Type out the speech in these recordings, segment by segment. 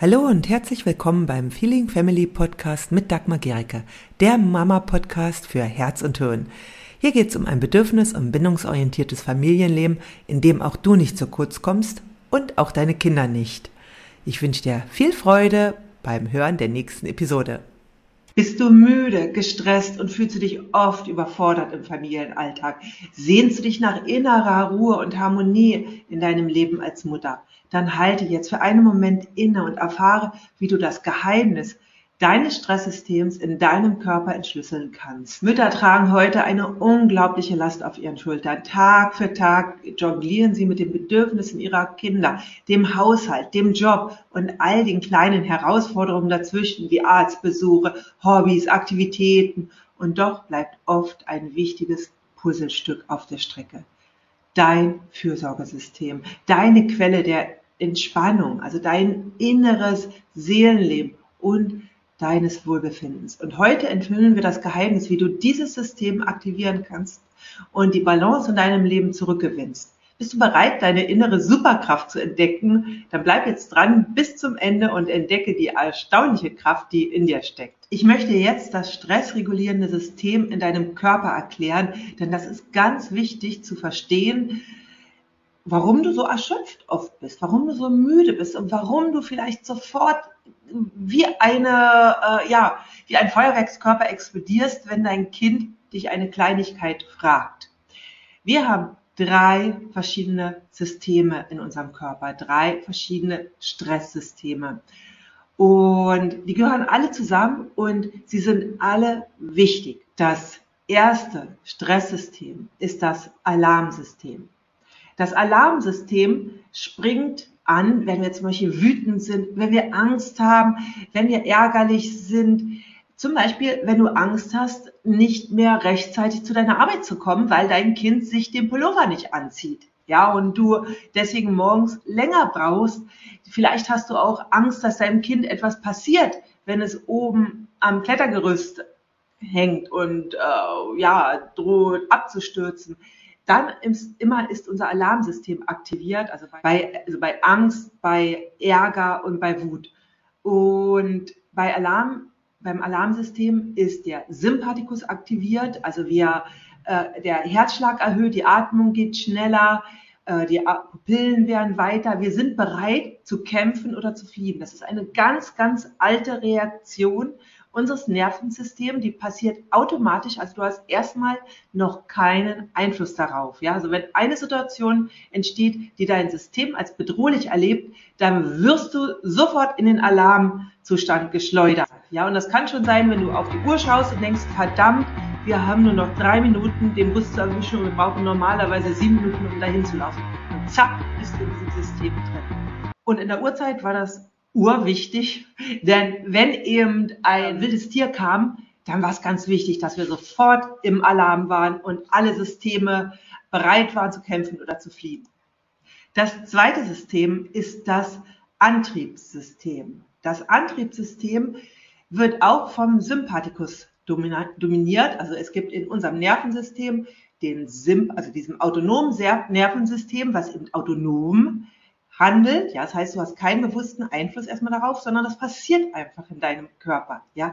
Hallo und herzlich willkommen beim Feeling Family Podcast mit Dagmar Gericke, der Mama-Podcast für Herz und Hirn. Hier geht es um ein bedürfnis- und bindungsorientiertes Familienleben, in dem auch du nicht zu kurz kommst und auch deine Kinder nicht. Ich wünsche dir viel Freude beim Hören der nächsten Episode. Bist du müde, gestresst und fühlst du dich oft überfordert im Familienalltag? Sehnst du dich nach innerer Ruhe und Harmonie in deinem Leben als Mutter? Dann halte jetzt für einen Moment inne und erfahre, wie du das Geheimnis deines Stresssystems in deinem Körper entschlüsseln kannst. Mütter tragen heute eine unglaubliche Last auf ihren Schultern. Tag für Tag jonglieren sie mit den Bedürfnissen ihrer Kinder, dem Haushalt, dem Job und all den kleinen Herausforderungen dazwischen, wie Arztbesuche, Hobbys, Aktivitäten. Und doch bleibt oft ein wichtiges Puzzlestück auf der Strecke. Dein Fürsorgesystem, deine Quelle der Entspannung, also dein inneres Seelenleben und deines Wohlbefindens. Und heute enthüllen wir das Geheimnis, wie du dieses System aktivieren kannst und die Balance in deinem Leben zurückgewinnst. Bist du bereit, deine innere Superkraft zu entdecken? Dann bleib jetzt dran bis zum Ende und entdecke die erstaunliche Kraft, die in dir steckt. Ich möchte jetzt das stressregulierende System in deinem Körper erklären, denn das ist ganz wichtig zu verstehen, warum du so erschöpft oft bist, warum du so müde bist und warum du vielleicht sofort wie eine, äh, ja, wie ein Feuerwerkskörper explodierst, wenn dein Kind dich eine Kleinigkeit fragt. Wir haben drei verschiedene Systeme in unserem Körper, drei verschiedene Stresssysteme. Und die gehören alle zusammen und sie sind alle wichtig. Das erste Stresssystem ist das Alarmsystem. Das Alarmsystem springt an, wenn wir zum Beispiel wütend sind, wenn wir Angst haben, wenn wir ärgerlich sind. Zum Beispiel, wenn du Angst hast, nicht mehr rechtzeitig zu deiner Arbeit zu kommen, weil dein Kind sich den Pullover nicht anzieht. Ja, und du deswegen morgens länger brauchst. Vielleicht hast du auch Angst, dass deinem Kind etwas passiert, wenn es oben am Klettergerüst hängt und äh, ja, droht abzustürzen dann ist, immer ist unser Alarmsystem aktiviert, also bei, also bei Angst, bei Ärger und bei Wut. Und bei Alarm, beim Alarmsystem ist der Sympathikus aktiviert, also wir, äh, der Herzschlag erhöht, die Atmung geht schneller, äh, die Pupillen werden weiter. Wir sind bereit zu kämpfen oder zu fliehen. Das ist eine ganz, ganz alte Reaktion unseres Nervensystems, die passiert automatisch. Also du hast erstmal noch keinen Einfluss darauf. Ja, also wenn eine Situation entsteht, die dein System als bedrohlich erlebt, dann wirst du sofort in den Alarmzustand geschleudert. Ja, und das kann schon sein, wenn du auf die Uhr schaust und denkst, verdammt, wir haben nur noch drei Minuten, den Bus zu erwischen und wir brauchen normalerweise sieben Minuten, um dahin zu laufen. Und zack, bist du in diesem System drin. Und in der Uhrzeit war das urwichtig, denn wenn eben ein wildes Tier kam, dann war es ganz wichtig, dass wir sofort im Alarm waren und alle Systeme bereit waren zu kämpfen oder zu fliehen. Das zweite System ist das Antriebssystem. Das Antriebssystem wird auch vom Sympathikus dominiert. Also es gibt in unserem Nervensystem den Symp, also diesem autonomen Nervensystem, was eben autonom handelt. Ja, das heißt, du hast keinen bewussten Einfluss erstmal darauf, sondern das passiert einfach in deinem Körper. Ja,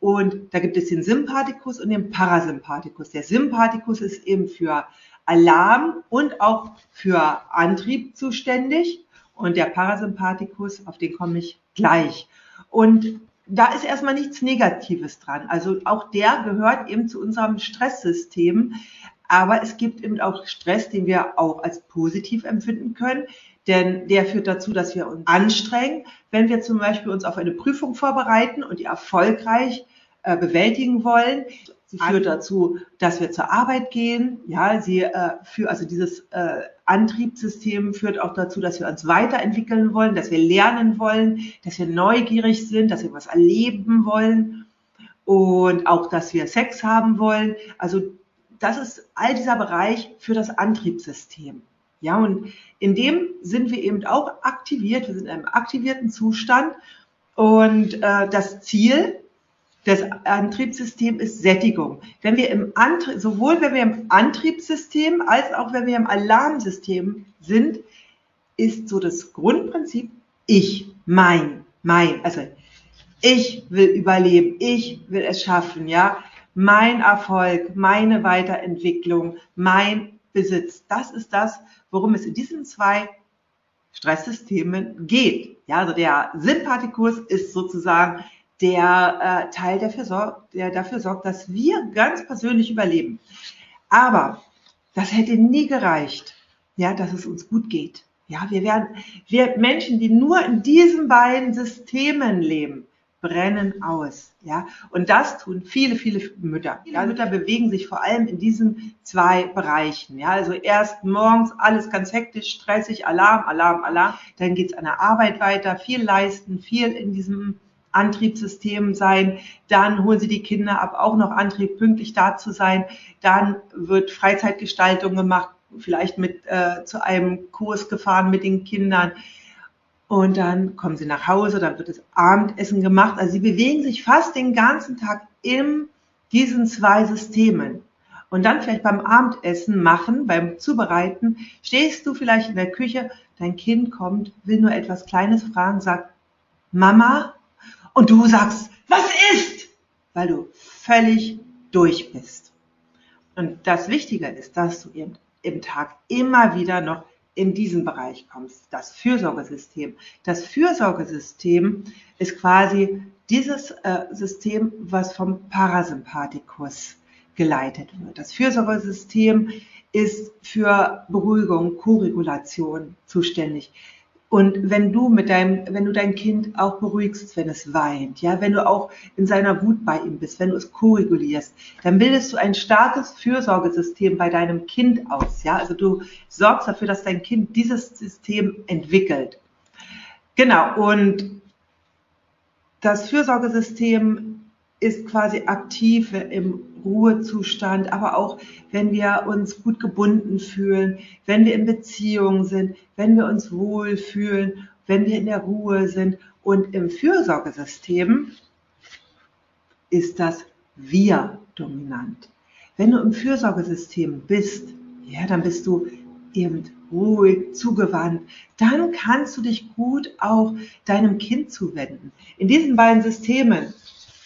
und da gibt es den Sympathikus und den Parasympathikus. Der Sympathikus ist eben für Alarm und auch für Antrieb zuständig und der Parasympathikus, auf den komme ich gleich. Und da ist erstmal nichts Negatives dran. Also auch der gehört eben zu unserem Stresssystem. Aber es gibt eben auch Stress, den wir auch als positiv empfinden können. Denn der führt dazu, dass wir uns anstrengen. Wenn wir zum Beispiel uns auf eine Prüfung vorbereiten und die erfolgreich äh, bewältigen wollen, sie führt dazu, dass wir zur Arbeit gehen. Ja, sie äh, für also dieses äh, Antriebssystem führt auch dazu, dass wir uns weiterentwickeln wollen, dass wir lernen wollen, dass wir neugierig sind, dass wir was erleben wollen und auch, dass wir Sex haben wollen. Also das ist all dieser Bereich für das Antriebssystem. Ja, und in dem sind wir eben auch aktiviert. Wir sind in einem aktivierten Zustand. Und äh, das Ziel des Antriebssystems ist Sättigung. Wenn wir im Antrie sowohl wenn wir im Antriebssystem als auch wenn wir im Alarmsystem sind, ist so das Grundprinzip ich, mein. mein, also ich will überleben, ich will es schaffen, ja. Mein Erfolg, meine Weiterentwicklung, mein Besitz. Das ist das, worum es in diesen zwei Stresssystemen geht. Ja, also der Sympathikus ist sozusagen der äh, Teil, der, sorgt, der dafür sorgt, dass wir ganz persönlich überleben. Aber das hätte nie gereicht, ja, dass es uns gut geht. Ja, wir werden, wir Menschen, die nur in diesen beiden Systemen leben, brennen aus. Ja, und das tun viele, viele Mütter. Viele Mütter bewegen sich vor allem in diesen zwei Bereichen. Ja, also erst morgens alles ganz hektisch, stressig, Alarm, Alarm, Alarm. Dann geht's an der Arbeit weiter, viel leisten, viel in diesem Antriebssystem sein. Dann holen sie die Kinder ab, auch noch Antrieb, pünktlich da zu sein. Dann wird Freizeitgestaltung gemacht, vielleicht mit äh, zu einem Kurs gefahren mit den Kindern. Und dann kommen sie nach Hause, dann wird das Abendessen gemacht. Also sie bewegen sich fast den ganzen Tag in diesen zwei Systemen. Und dann vielleicht beim Abendessen machen, beim Zubereiten, stehst du vielleicht in der Küche, dein Kind kommt, will nur etwas Kleines fragen, sagt, Mama, und du sagst, was ist? Weil du völlig durch bist. Und das Wichtige ist, dass du eben im Tag immer wieder noch in diesen Bereich kommst, das Fürsorgesystem. Das Fürsorgesystem ist quasi dieses äh, System, was vom Parasympathikus geleitet wird. Das Fürsorgesystem ist für Beruhigung, Koregulation zuständig. Und wenn du mit deinem, wenn du dein Kind auch beruhigst, wenn es weint, ja, wenn du auch in seiner Wut bei ihm bist, wenn du es korrigulierst, dann bildest du ein starkes Fürsorgesystem bei deinem Kind aus, ja. Also du sorgst dafür, dass dein Kind dieses System entwickelt. Genau. Und das Fürsorgesystem ist quasi aktiv im Ruhezustand, aber auch wenn wir uns gut gebunden fühlen, wenn wir in Beziehung sind, wenn wir uns wohlfühlen, wenn wir in der Ruhe sind. Und im Fürsorgesystem ist das Wir dominant. Wenn du im Fürsorgesystem bist, ja, dann bist du eben ruhig, zugewandt. Dann kannst du dich gut auch deinem Kind zuwenden. In diesen beiden Systemen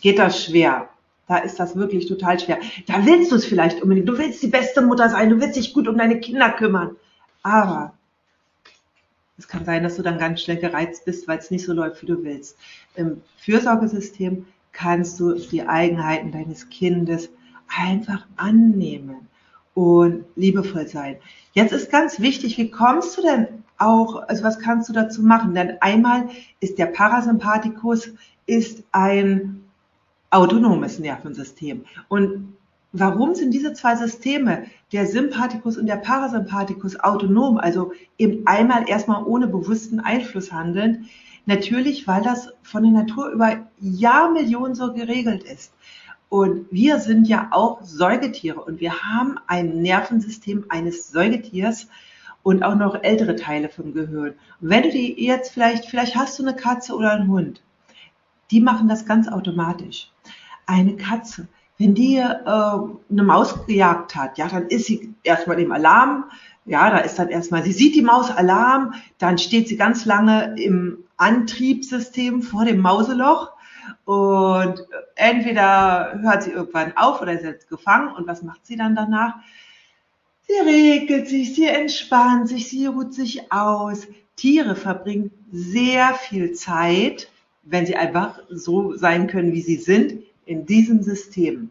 geht das schwer. Da ist das wirklich total schwer. Da willst du es vielleicht unbedingt. Du willst die beste Mutter sein. Du willst dich gut um deine Kinder kümmern. Aber es kann sein, dass du dann ganz schnell gereizt bist, weil es nicht so läuft, wie du willst. Im Fürsorgesystem kannst du die Eigenheiten deines Kindes einfach annehmen und liebevoll sein. Jetzt ist ganz wichtig, wie kommst du denn auch, also was kannst du dazu machen? Denn einmal ist der Parasympathikus ist ein autonomes Nervensystem. Und warum sind diese zwei Systeme, der Sympathikus und der Parasympathikus, autonom, also eben einmal erstmal ohne bewussten Einfluss handeln? Natürlich, weil das von der Natur über Jahrmillionen so geregelt ist. Und wir sind ja auch Säugetiere und wir haben ein Nervensystem eines Säugetiers und auch noch ältere Teile vom Gehirn. Und wenn du die jetzt vielleicht, vielleicht hast du eine Katze oder einen Hund, die machen das ganz automatisch eine Katze, wenn die äh, eine Maus gejagt hat, ja, dann ist sie erstmal im Alarm, ja, da ist dann erstmal, sie sieht die Maus Alarm, dann steht sie ganz lange im Antriebssystem vor dem Mauseloch und entweder hört sie irgendwann auf oder ist jetzt gefangen und was macht sie dann danach? Sie regelt sich, sie entspannt sich, sie ruht sich aus. Tiere verbringen sehr viel Zeit, wenn sie einfach so sein können, wie sie sind, in diesem System.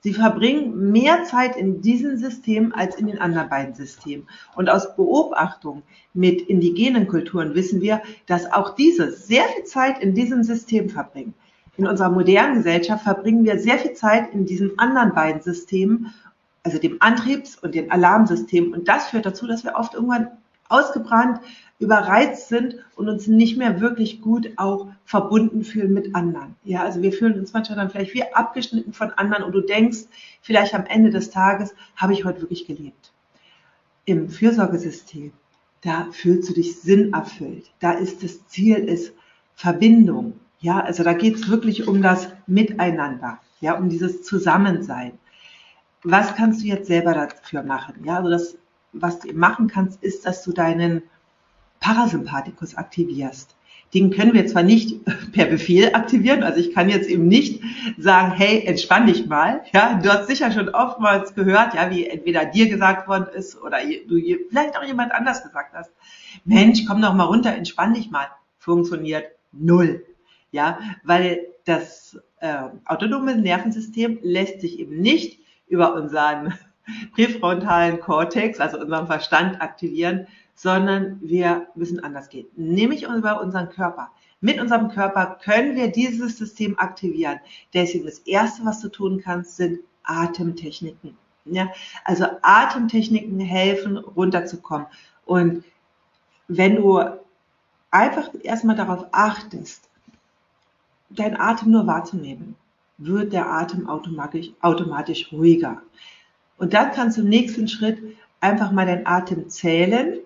Sie verbringen mehr Zeit in diesem System als in den anderen beiden Systemen. Und aus Beobachtung mit indigenen Kulturen wissen wir, dass auch diese sehr viel Zeit in diesem System verbringen. In unserer modernen Gesellschaft verbringen wir sehr viel Zeit in diesen anderen beiden Systemen, also dem Antriebs- und dem Alarmsystem. Und das führt dazu, dass wir oft irgendwann ausgebrannt, überreizt sind und uns nicht mehr wirklich gut auch verbunden fühlen mit anderen. Ja, also wir fühlen uns manchmal dann vielleicht wie abgeschnitten von anderen und du denkst, vielleicht am Ende des Tages habe ich heute wirklich gelebt. Im Fürsorgesystem, da fühlst du dich sinnerfüllt. Da ist das Ziel ist Verbindung. Ja, also da geht es wirklich um das Miteinander, ja, um dieses Zusammensein. Was kannst du jetzt selber dafür machen? Ja, also das was du machen kannst, ist, dass du deinen Parasympathikus aktivierst. Den können wir zwar nicht per Befehl aktivieren, also ich kann jetzt eben nicht sagen, hey, entspann dich mal. Ja, du hast sicher schon oftmals gehört, ja, wie entweder dir gesagt worden ist oder du vielleicht auch jemand anders gesagt hast. Mensch, komm doch mal runter, entspann dich mal. Funktioniert null. Ja, weil das äh, autonome Nervensystem lässt sich eben nicht über unseren präfrontalen Kortex, also unseren Verstand aktivieren, sondern wir müssen anders gehen, nämlich über unseren Körper. Mit unserem Körper können wir dieses System aktivieren. Deswegen das Erste, was du tun kannst, sind Atemtechniken. Ja, also Atemtechniken helfen, runterzukommen. Und wenn du einfach erstmal darauf achtest, deinen Atem nur wahrzunehmen, wird der Atem automatisch, automatisch ruhiger. Und dann kannst du im nächsten Schritt einfach mal deinen Atem zählen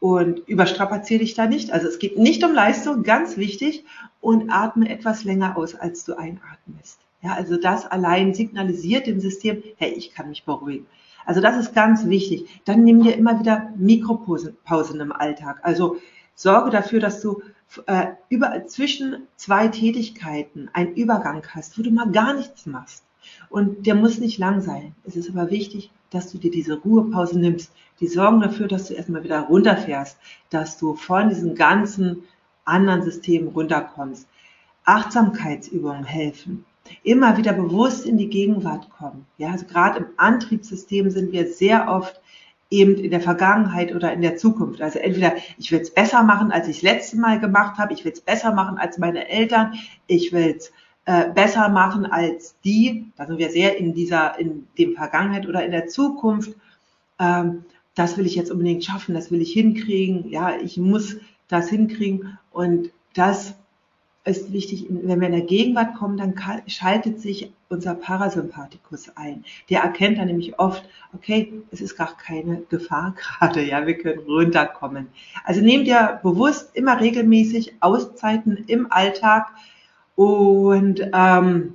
und überstrapaziere dich da nicht. Also es geht nicht um Leistung, ganz wichtig, und atme etwas länger aus, als du einatmest. Ja, also das allein signalisiert dem System, hey, ich kann mich beruhigen. Also das ist ganz wichtig. Dann nimm dir immer wieder Mikropausen im Alltag. Also sorge dafür, dass du äh, über, zwischen zwei Tätigkeiten einen Übergang hast, wo du mal gar nichts machst. Und der muss nicht lang sein. Es ist aber wichtig, dass du dir diese Ruhepause nimmst. Die sorgen dafür, dass du erstmal wieder runterfährst, dass du von diesen ganzen anderen Systemen runterkommst. Achtsamkeitsübungen helfen. Immer wieder bewusst in die Gegenwart kommen. Ja, also gerade im Antriebssystem sind wir sehr oft eben in der Vergangenheit oder in der Zukunft. Also entweder ich will es besser machen, als ich das letzte Mal gemacht habe, ich will es besser machen als meine Eltern, ich will es äh, besser machen als die, da sind wir sehr in dieser, in dem Vergangenheit oder in der Zukunft. Ähm, das will ich jetzt unbedingt schaffen, das will ich hinkriegen, ja, ich muss das hinkriegen und das ist wichtig, wenn wir in der Gegenwart kommen, dann schaltet sich unser Parasympathikus ein. Der erkennt dann nämlich oft, okay, es ist gar keine Gefahr gerade, ja, wir können runterkommen. Also nehmt ihr bewusst immer regelmäßig Auszeiten im Alltag und ähm,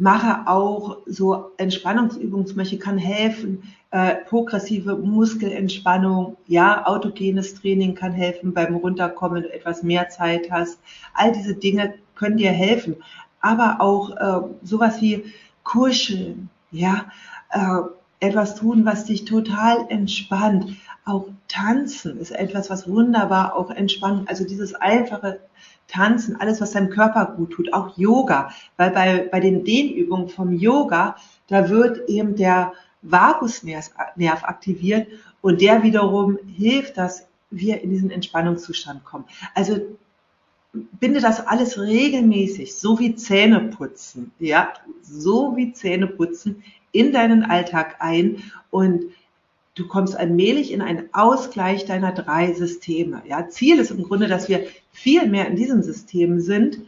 mache auch so Entspannungsübungen, zum Beispiel kann helfen, äh, progressive Muskelentspannung, ja, autogenes Training kann helfen beim Runterkommen, du etwas mehr Zeit hast. All diese Dinge können dir helfen. Aber auch äh, sowas wie Kuscheln, ja, äh, etwas tun, was dich total entspannt. Auch tanzen ist etwas, was wunderbar auch entspannt. Also dieses einfache Tanzen, alles, was deinem Körper gut tut, auch Yoga, weil bei, bei den Dehnübungen vom Yoga, da wird eben der Vagusnerv aktiviert und der wiederum hilft, dass wir in diesen Entspannungszustand kommen. Also binde das alles regelmäßig, so wie Zähne putzen, ja, so wie Zähne putzen in deinen Alltag ein und du kommst allmählich in einen Ausgleich deiner drei Systeme. Ja, Ziel ist im Grunde, dass wir viel mehr in diesem System sind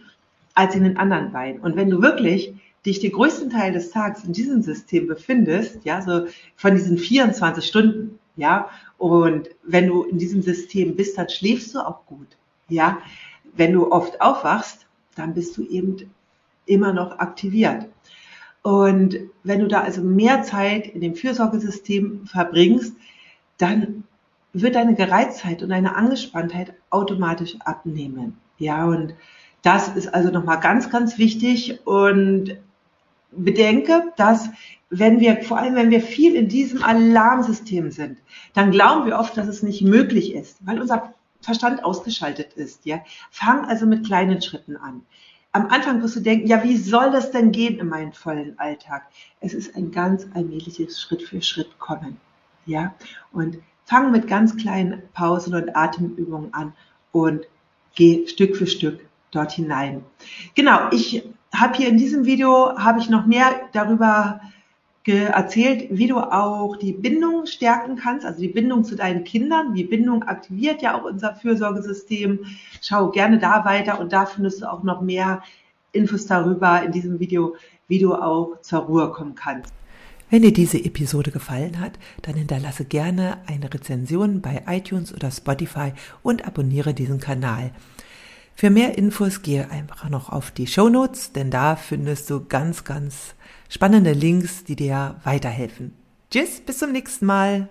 als in den anderen beiden. Und wenn du wirklich dich den größten Teil des Tages in diesem System befindest, ja, so von diesen 24 Stunden, ja, und wenn du in diesem System bist, dann schläfst du auch gut, ja. Wenn du oft aufwachst, dann bist du eben immer noch aktiviert. Und wenn du da also mehr Zeit in dem Fürsorgesystem verbringst, dann wird deine Gereiztheit und deine Angespanntheit automatisch abnehmen. Ja, und das ist also nochmal ganz, ganz wichtig und bedenke, dass wenn wir, vor allem wenn wir viel in diesem Alarmsystem sind, dann glauben wir oft, dass es nicht möglich ist, weil unser Verstand ausgeschaltet ist. Ja, fang also mit kleinen Schritten an am Anfang wirst du denken, ja, wie soll das denn gehen in meinem vollen Alltag? Es ist ein ganz allmähliches Schritt für Schritt kommen. Ja, und fang mit ganz kleinen Pausen und Atemübungen an und geh Stück für Stück dort hinein. Genau, ich habe hier in diesem Video habe ich noch mehr darüber erzählt, wie du auch die Bindung stärken kannst, also die Bindung zu deinen Kindern. Die Bindung aktiviert ja auch unser Fürsorgesystem. Schau gerne da weiter und da findest du auch noch mehr Infos darüber in diesem Video, wie du auch zur Ruhe kommen kannst. Wenn dir diese Episode gefallen hat, dann hinterlasse gerne eine Rezension bei iTunes oder Spotify und abonniere diesen Kanal. Für mehr Infos gehe einfach noch auf die Show Notes, denn da findest du ganz, ganz spannende Links, die dir weiterhelfen. Tschüss, bis zum nächsten Mal.